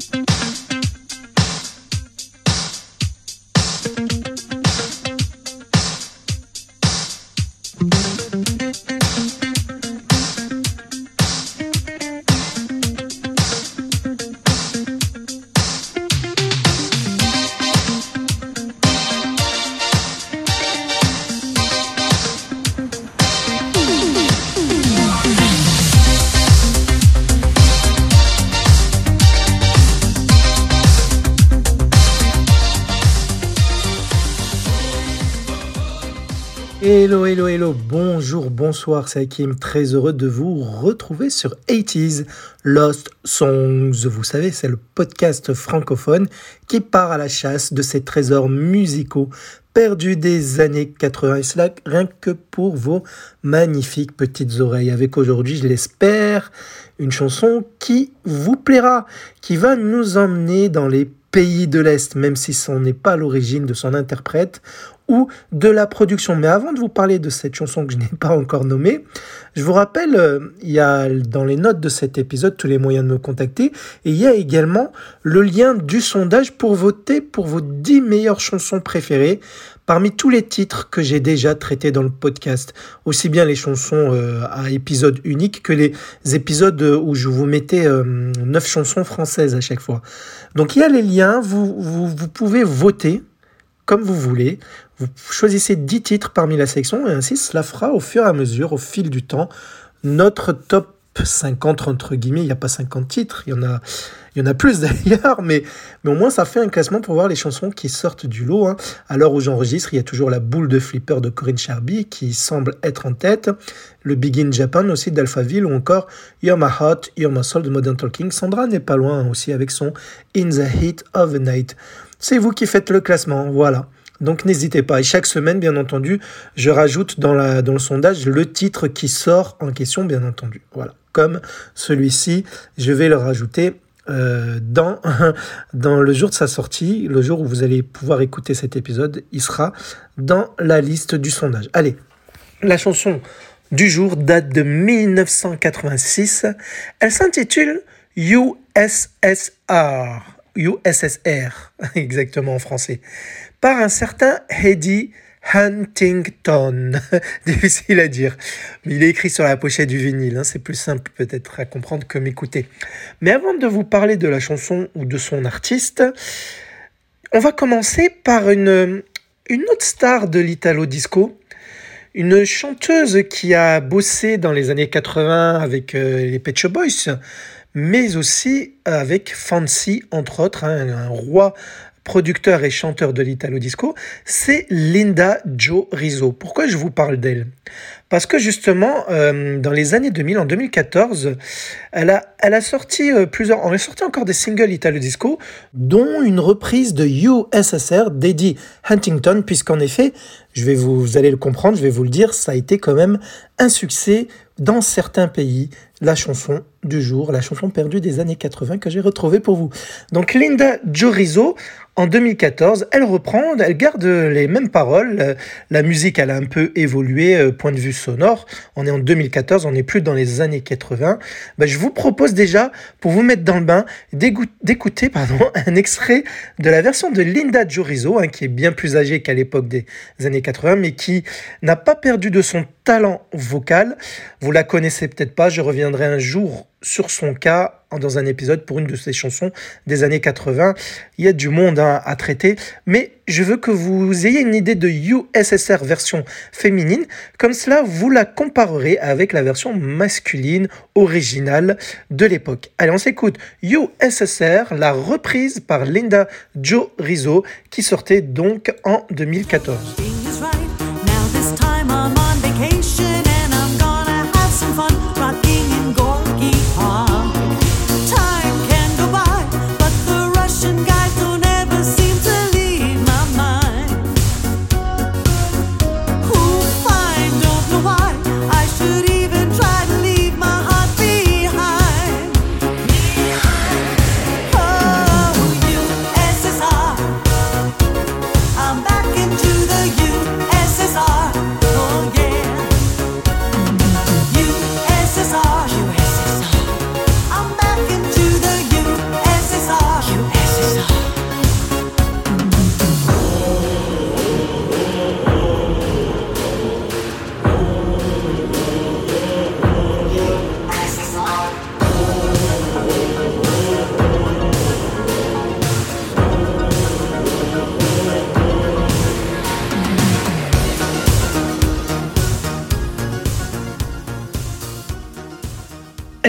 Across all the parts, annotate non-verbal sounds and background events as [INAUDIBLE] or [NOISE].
Mm-hmm. Bonsoir, c'est Hakim, très heureux de vous retrouver sur 80s Lost Songs. Vous savez, c'est le podcast francophone qui part à la chasse de ces trésors musicaux perdus des années 80. Et cela rien que pour vos magnifiques petites oreilles. Avec aujourd'hui, je l'espère, une chanson qui vous plaira, qui va nous emmener dans les pays de l'Est, même si ce n'est pas l'origine de son interprète ou de la production. Mais avant de vous parler de cette chanson que je n'ai pas encore nommée, je vous rappelle, euh, il y a dans les notes de cet épisode tous les moyens de me contacter et il y a également le lien du sondage pour voter pour vos 10 meilleures chansons préférées parmi tous les titres que j'ai déjà traités dans le podcast, aussi bien les chansons euh, à épisode unique que les épisodes où je vous mettais euh, 9 chansons françaises à chaque fois. Donc il y a les liens, vous, vous pouvez voter comme vous voulez. Vous choisissez 10 titres parmi la section et ainsi cela fera au fur et à mesure, au fil du temps, notre top 50 entre guillemets. Il n'y a pas 50 titres, il y en a, il y en a plus [LAUGHS] d'ailleurs, mais, mais au moins ça fait un classement pour voir les chansons qui sortent du lot. Hein. À l'heure où j'enregistre, il y a toujours la boule de flipper de Corinne Charby qui semble être en tête, le Begin Japan aussi d'Alphaville ou encore You're My Heart, You're My Soul de Modern Talking. Sandra n'est pas loin aussi avec son In the Heat of the Night. C'est vous qui faites le classement, voilà. Donc n'hésitez pas. Et chaque semaine, bien entendu, je rajoute dans, le sondage le titre qui sort en question, bien entendu. Voilà. Comme celui-ci, je vais le rajouter euh, dans, [LAUGHS] dans le jour de sa sortie, le jour où vous allez pouvoir écouter cet épisode, il sera dans la liste du sondage. Allez, la chanson du jour date de 1986. Elle s'intitule USSR. USSR, [LAUGHS] exactement en français par un certain Eddie Huntington. [LAUGHS] Difficile à dire. Mais il est écrit sur la pochette du vinyle. Hein. C'est plus simple peut-être à comprendre que m'écouter. Mais avant de vous parler de la chanson ou de son artiste, on va commencer par une, une autre star de l'Italo Disco. Une chanteuse qui a bossé dans les années 80 avec euh, les Pet Shop Boys, mais aussi avec Fancy, entre autres, hein, un roi producteur et chanteur de l'Italo Disco, c'est Linda Jo Rizzo. Pourquoi je vous parle d'elle? Parce que justement, euh, dans les années 2000, en 2014, elle a, elle a sorti euh, plusieurs... On a sorti encore des singles Italo Disco, dont une reprise de USSR d'Eddie Huntington, puisqu'en effet, je vais vous, allez le comprendre, je vais vous le dire, ça a été quand même un succès dans certains pays, la chanson du jour, la chanson perdue des années 80 que j'ai retrouvée pour vous. Donc Linda Jorizo, en 2014, elle reprend, elle garde les mêmes paroles. La musique, elle a un peu évolué, euh, point de vue sonore. On est en 2014, on n'est plus dans les années 80. Ben, je vous propose déjà, pour vous mettre dans le bain, d'écouter pardon, [LAUGHS] un extrait de la version de Linda Jorizo, hein, qui est bien plus âgée qu'à l'époque des années 80, mais qui n'a pas perdu de son talent vocal. Vous la connaissez peut-être pas, je reviendrai un jour sur son cas dans un épisode pour une de ses chansons des années 80. Il y a du monde hein, à traiter, mais je veux que vous ayez une idée de USSR version féminine. Comme cela, vous la comparerez avec la version masculine originale de l'époque. Allez, on s'écoute USSR, la reprise par Linda Jo Rizzo, qui sortait donc en 2014.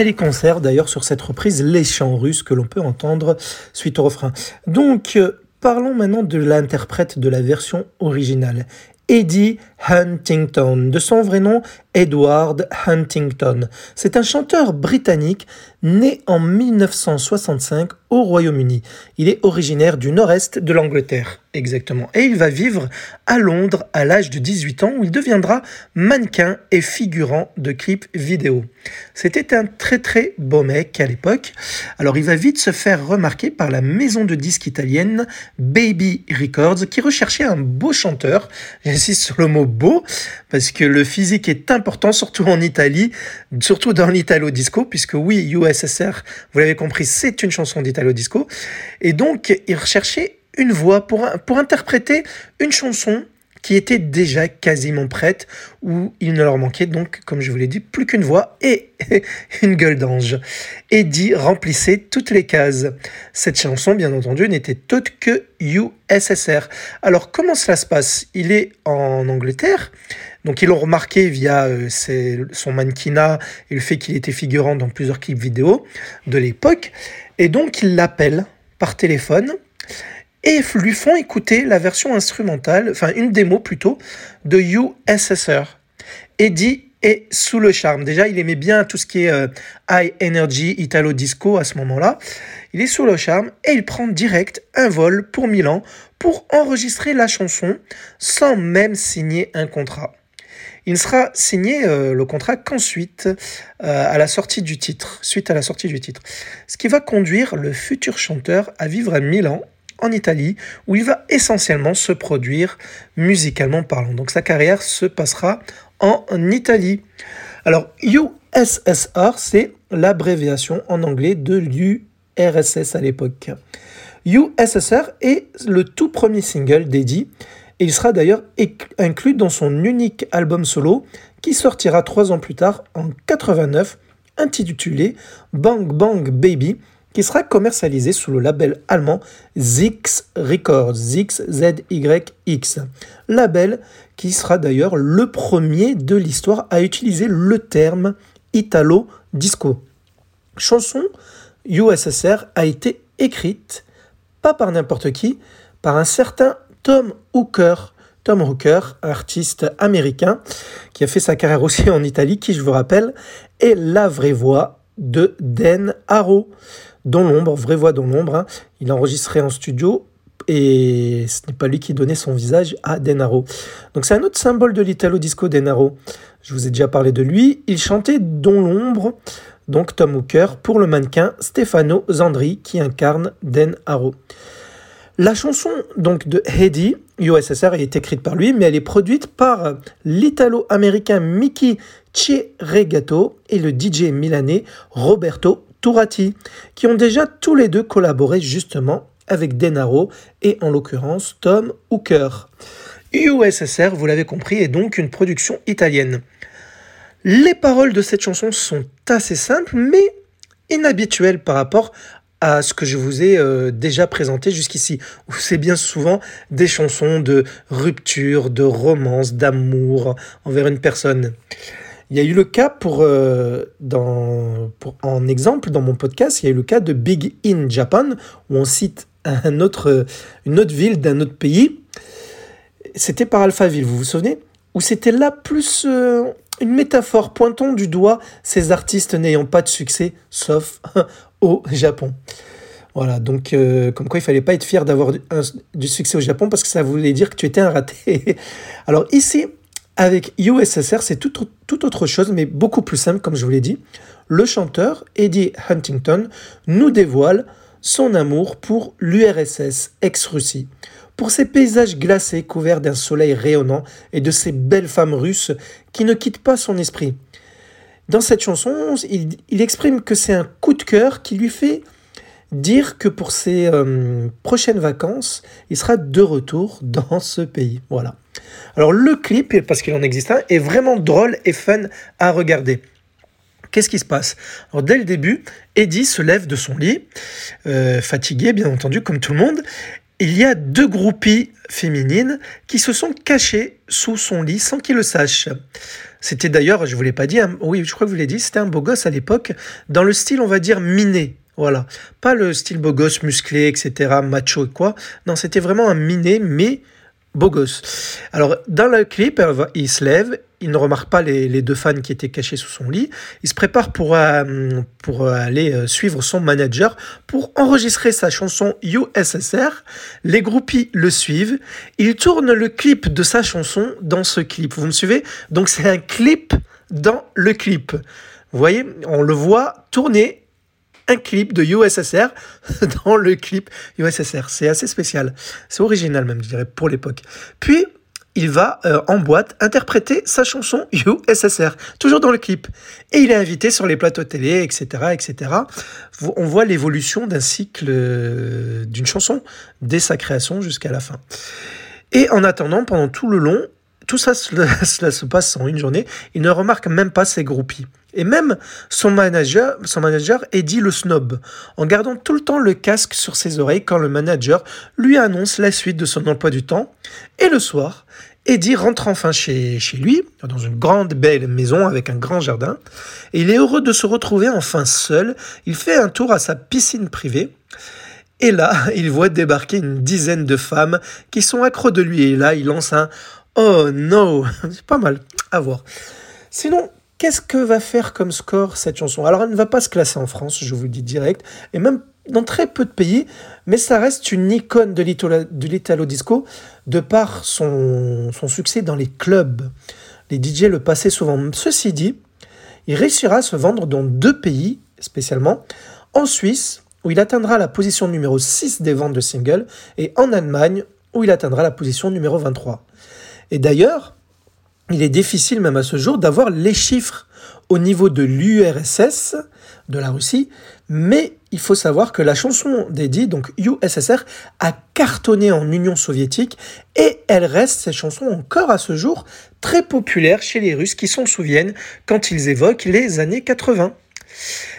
Y conserve d'ailleurs sur cette reprise les chants russes que l'on peut entendre suite au refrain. Donc, euh, parlons maintenant de l'interprète de la version originale. Eddie Huntington, de son vrai nom Edward Huntington. C'est un chanteur britannique né en 1965 au Royaume-Uni. Il est originaire du nord-est de l'Angleterre, exactement. Et il va vivre à Londres à l'âge de 18 ans où il deviendra mannequin et figurant de clips vidéo. C'était un très très beau mec à l'époque. Alors il va vite se faire remarquer par la maison de disques italienne Baby Records qui recherchait un beau chanteur. J'insiste sur le mot beau parce que le physique est important, surtout en Italie, surtout dans l'Italo Disco, puisque oui, USSR, vous l'avez compris, c'est une chanson d'Italo Disco. Et donc, il recherchait une voix pour, pour interpréter une chanson qui était déjà quasiment prête, où il ne leur manquait donc, comme je vous l'ai dit, plus qu'une voix et [LAUGHS] une gueule d'ange. Eddie remplissait toutes les cases. Cette chanson, bien entendu, n'était toute que USSR. Alors, comment cela se passe? Il est en Angleterre, donc ils l'ont remarqué via euh, son mannequinat et le fait qu'il était figurant dans plusieurs clips vidéo de l'époque, et donc ils l'appellent par téléphone et lui font écouter la version instrumentale, enfin une démo plutôt, de USSR. Eddie est sous le charme. Déjà, il aimait bien tout ce qui est euh, high energy, italo disco à ce moment-là. Il est sous le charme et il prend direct un vol pour Milan pour enregistrer la chanson sans même signer un contrat. Il ne sera signé euh, le contrat qu'ensuite, euh, à la sortie du titre, suite à la sortie du titre. Ce qui va conduire le futur chanteur à vivre à Milan en Italie, où il va essentiellement se produire musicalement parlant. Donc sa carrière se passera en Italie. Alors USSR, c'est l'abréviation en anglais de l'URSS à l'époque. USSR est le tout premier single d'Eddie et il sera d'ailleurs inclus dans son unique album solo qui sortira trois ans plus tard en 89 intitulé Bang Bang Baby qui sera commercialisé sous le label allemand Zix Records, Zix Z-Y-X. Label qui sera d'ailleurs le premier de l'histoire à utiliser le terme Italo Disco. Chanson USSR a été écrite, pas par n'importe qui, par un certain Tom Hooker. Tom Hooker, artiste américain, qui a fait sa carrière aussi en Italie, qui, je vous rappelle, est la vraie voix de Dan Harrow dans l'ombre, vraie voix dans l'ombre. Hein. Il a enregistré en studio et ce n'est pas lui qui donnait son visage à Denaro. Donc c'est un autre symbole de l'Italo Disco Denaro. Je vous ai déjà parlé de lui. Il chantait dans l'ombre, donc Tom Hooker, pour le mannequin Stefano Zandri qui incarne Den La chanson donc de Heidi, USSR, est écrite par lui, mais elle est produite par l'italo-américain Mickey Chieregato et le DJ milanais Roberto Tourati, qui ont déjà tous les deux collaboré justement avec Denaro et en l'occurrence Tom Hooker. USSR, vous l'avez compris, est donc une production italienne. Les paroles de cette chanson sont assez simples, mais inhabituelles par rapport à ce que je vous ai euh, déjà présenté jusqu'ici, où c'est bien souvent des chansons de rupture, de romance, d'amour envers une personne. Il y a eu le cas pour, euh, dans, pour, en exemple dans mon podcast, il y a eu le cas de Big in Japan, où on cite une autre ville d'un autre pays. C'était par Alphaville, vous vous souvenez? Où c'était là plus euh, une métaphore pointant du doigt ces artistes n'ayant pas de succès, sauf [LAUGHS] au Japon. Voilà, donc euh, comme quoi il fallait pas être fier d'avoir du succès au Japon parce que ça voulait dire que tu étais un raté. [LAUGHS] Alors ici, avec USSR, c'est tout, autre chose, mais beaucoup plus simple, comme je vous l'ai dit. Le chanteur, Eddie Huntington, nous dévoile son amour pour l'URSS, ex-Russie, pour ses paysages glacés couverts d'un soleil rayonnant et de ces belles femmes russes qui ne quittent pas son esprit. Dans cette chanson, il, exprime que c'est un coup de cœur qui lui fait dire que pour ses euh, prochaines vacances, il sera de retour dans ce pays. Voilà. Alors le clip, parce qu'il en existe un, est vraiment drôle et fun à regarder. Qu'est-ce qui se passe? Alors dès le début, Eddie se lève de son lit, euh, fatigué bien entendu comme tout le monde. Il y a deux groupies féminines qui se sont cachées sous son lit sans qu'il le sache. C'était d'ailleurs, je vous l'ai pas dit, oui, je crois que vous l'avez dit, c'était un beau gosse à l'époque, dans le style, on va dire, miné. Voilà. Pas le style beau gosse musclé, etc., macho et quoi. Non, c'était vraiment un miné, mais beau gosse. Alors, dans le clip, il se lève, il ne remarque pas les, deux fans qui étaient cachés sous son lit. Il se prépare pour, euh, pour aller euh, suivre son manager pour enregistrer sa chanson USSR. Les groupies le suivent. Il tourne le clip de sa chanson dans ce clip. Vous me suivez? Donc, c'est un clip dans le clip. Vous voyez, on le voit tourner clip de USSR [LAUGHS] dans le clip USSR. C'est assez spécial. C'est original même, je dirais, pour l'époque. Puis, il va euh, en boîte interpréter sa chanson USSR, toujours dans le clip. Et il est invité sur les plateaux télé, etc. etc. On voit l'évolution d'un cycle euh, d'une chanson, dès sa création jusqu'à la fin. Et en attendant, pendant tout le long, tout ça, cela [LAUGHS] se passe en une journée, il ne remarque même pas ses groupies. Et même son manager, son manager Eddie le snob, en gardant tout le temps le casque sur ses oreilles quand le manager lui annonce la suite de son emploi du temps. Et le soir, Eddie rentre enfin chez, chez lui, dans une grande belle maison avec un grand jardin. Et il est heureux de se retrouver enfin seul. Il fait un tour à sa piscine privée. Et là, [LAUGHS] il voit débarquer une dizaine de femmes qui sont accros de lui. Et là, il lance un Oh no [LAUGHS] C'est pas mal à voir. Sinon, Qu'est-ce que va faire comme score cette chanson? Alors, elle ne va pas se classer en France, je vous le dis direct, et même dans très peu de pays, mais ça reste une icône de l'Italo Disco de par son, son succès dans les clubs. Les DJ le passaient souvent. Ceci dit, il réussira à se vendre dans deux pays spécialement, en Suisse, où il atteindra la position numéro 6 des ventes de singles, et en Allemagne, où il atteindra la position numéro 23. Et d'ailleurs, il est difficile même à ce jour d'avoir les chiffres au niveau de l'URSS, de la Russie, mais il faut savoir que la chanson d'Eddie, donc USSR, a cartonné en Union soviétique et elle reste, cette chanson, encore à ce jour, très populaire chez les Russes qui s'en souviennent quand ils évoquent les années 80.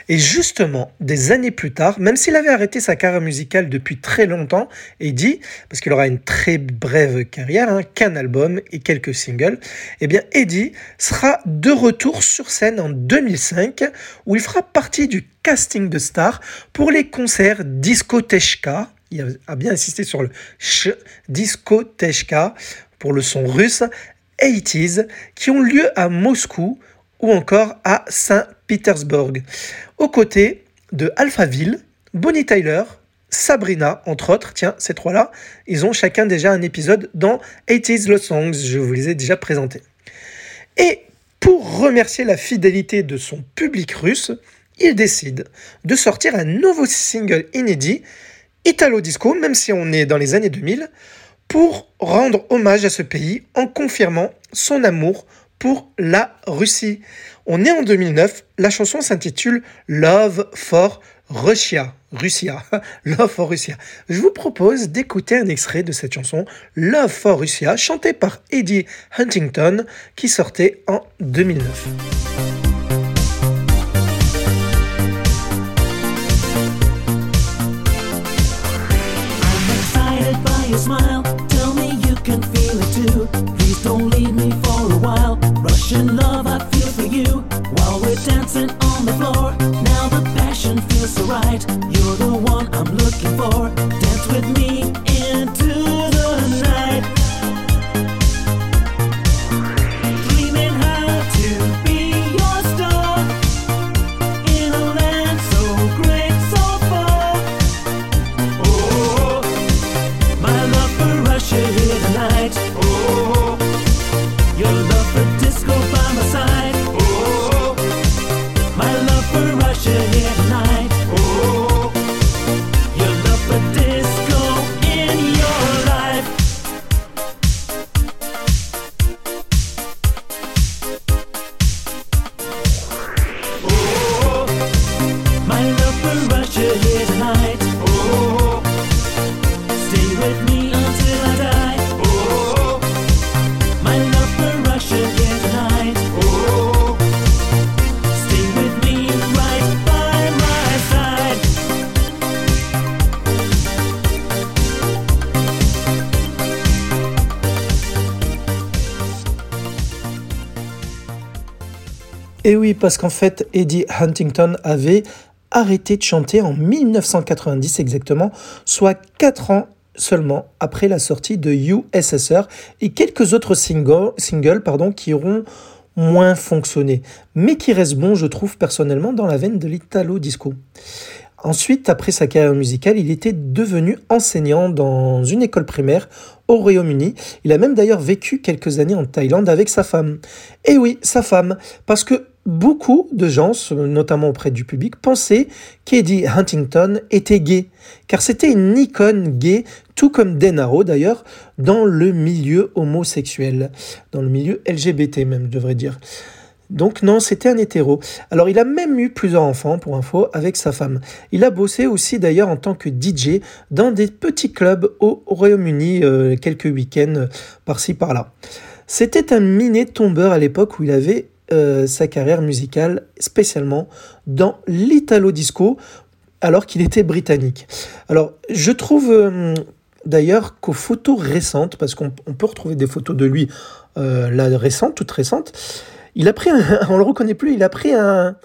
Et justement, des années plus tard, même s'il avait arrêté sa carrière musicale depuis très longtemps, Eddie, parce qu'il aura une très brève carrière, hein, qu'un album et quelques singles, eh bien Eddie sera de retour sur scène en 2005, où il fera partie du casting de stars pour les concerts Discotechka. Il a bien insisté sur le ch, pour le son russe, 80s, qui ont lieu à Moscou ou encore à Saint-Pétersbourg, aux côtés de Alphaville, Bonnie Tyler, Sabrina, entre autres. Tiens, ces trois-là, ils ont chacun déjà un épisode dans 80s Love Songs, je vous les ai déjà présentés. Et pour remercier la fidélité de son public russe, il décide de sortir un nouveau single inédit, Italo Disco, même si on est dans les années 2000, pour rendre hommage à ce pays en confirmant son amour pour la Russie. On est en 2009, la chanson s'intitule Love for Russia. Russia. [LAUGHS] Love for Russia. Je vous propose d'écouter un extrait de cette chanson Love for Russia, chantée par Eddie Huntington, qui sortait en 2009. Dancing on the floor. Now the passion feels so right. You're the one I'm looking for. Et oui, parce qu'en fait, Eddie Huntington avait arrêté de chanter en 1990 exactement, soit 4 ans seulement après la sortie de USSR et quelques autres singles, pardon, qui auront moins fonctionné, mais qui restent bons, je trouve personnellement, dans la veine de l'italo disco. Ensuite, après sa carrière musicale, il était devenu enseignant dans une école primaire au Royaume-Uni. Il a même d'ailleurs vécu quelques années en Thaïlande avec sa femme. Et oui, sa femme, parce que beaucoup de gens, notamment auprès du public, pensaient qu'Eddie Huntington était gay, car c'était une icône gay, tout comme Denaro d'ailleurs, dans le milieu homosexuel, dans le milieu LGBT même, je devrais dire. Donc non, c'était un hétéro. Alors il a même eu plusieurs enfants, pour info, avec sa femme. Il a bossé aussi d'ailleurs en tant que DJ dans des petits clubs au Royaume-Uni, euh, quelques week-ends euh, par-ci par-là. C'était un miné tombeur à l'époque où il avait euh, sa carrière musicale, spécialement dans l'italo disco, alors qu'il était britannique. Alors je trouve d'ailleurs qu'aux photos récentes, parce qu'on peut retrouver des photos de lui là récentes, toutes récentes, il a pris, un, [LAUGHS] on le reconnaît plus, il a pris un,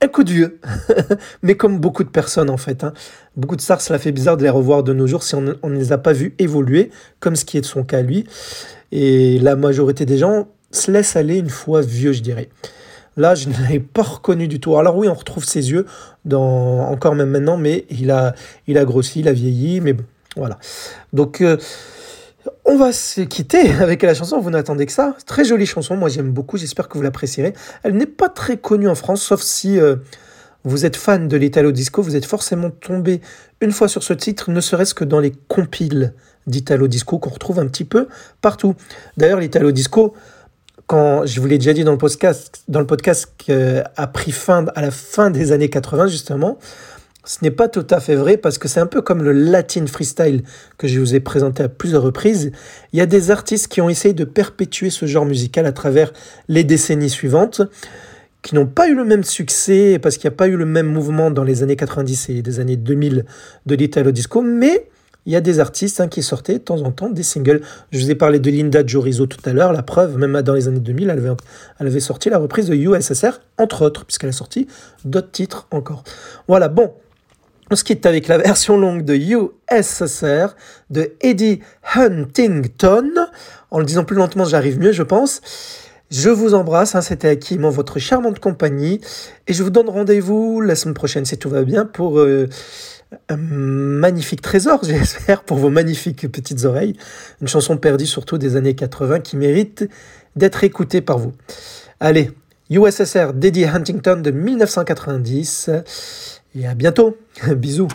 un coup de vieux. [LAUGHS] Mais comme beaucoup de personnes en fait. Hein. Beaucoup de stars, cela fait bizarre de les revoir de nos jours si on ne les a pas vus évoluer, comme ce qui est de son cas lui. Et la majorité des gens se laissent aller une fois vieux, je dirais. Là, je [LAUGHS] ne l'ai pas reconnu du tout. Alors oui, on retrouve ses yeux, dans, encore même maintenant, mais il a, il a grossi, il a vieilli, mais bon, voilà. Donc... Euh, on va se quitter [LAUGHS] avec la chanson Vous n'attendez que ça. Très jolie chanson, moi j'aime beaucoup, j'espère que vous l'apprécierez. Elle n'est pas très connue en France, sauf si euh, vous êtes fan de l'Italo Disco, vous êtes forcément tombé une fois sur ce titre, ne serait-ce que dans les compiles d'Italo Disco qu'on retrouve un petit peu partout. D'ailleurs, l'Italo Disco, quand je vous l'ai déjà dit dans le podcast, dans le podcast a pris fin à la fin des années 80 justement, ce n'est pas tout à fait vrai parce que c'est un peu comme le Latin freestyle que je vous ai présenté à plusieurs reprises. Il y a des artistes qui ont essayé de perpétuer ce genre musical à travers les décennies suivantes, qui n'ont pas eu le même succès parce qu'il n'y a pas eu le même mouvement dans les années 90 et des années 2000 de l'Italo Disco, mais il y a des artistes hein, qui sortaient de temps en temps des singles. Je vous ai parlé de Linda Jorizo tout à l'heure, la preuve, même dans les années 2000, elle avait, sorti la reprise de USSR, entre autres, puisqu'elle a sorti d'autres titres encore. Voilà, bon, on se quitte avec la [LAUGHS] version longue de USSR de Eddie Huntington. En le disant plus lentement, j'arrive mieux, je pense. Je vous embrasse, hein, c'était Hakim en votre charmante compagnie. Et je vous donne rendez-vous la semaine prochaine, si tout va bien, pour euh, un magnifique trésor, [LAUGHS] j'espère, pour vos magnifiques petites oreilles. Une chanson perdue surtout des années 80 qui mérite d'être écoutée par vous. Allez, USSR d'Eddie Huntington de 1990. Et à bientôt. [LAUGHS] Bisous.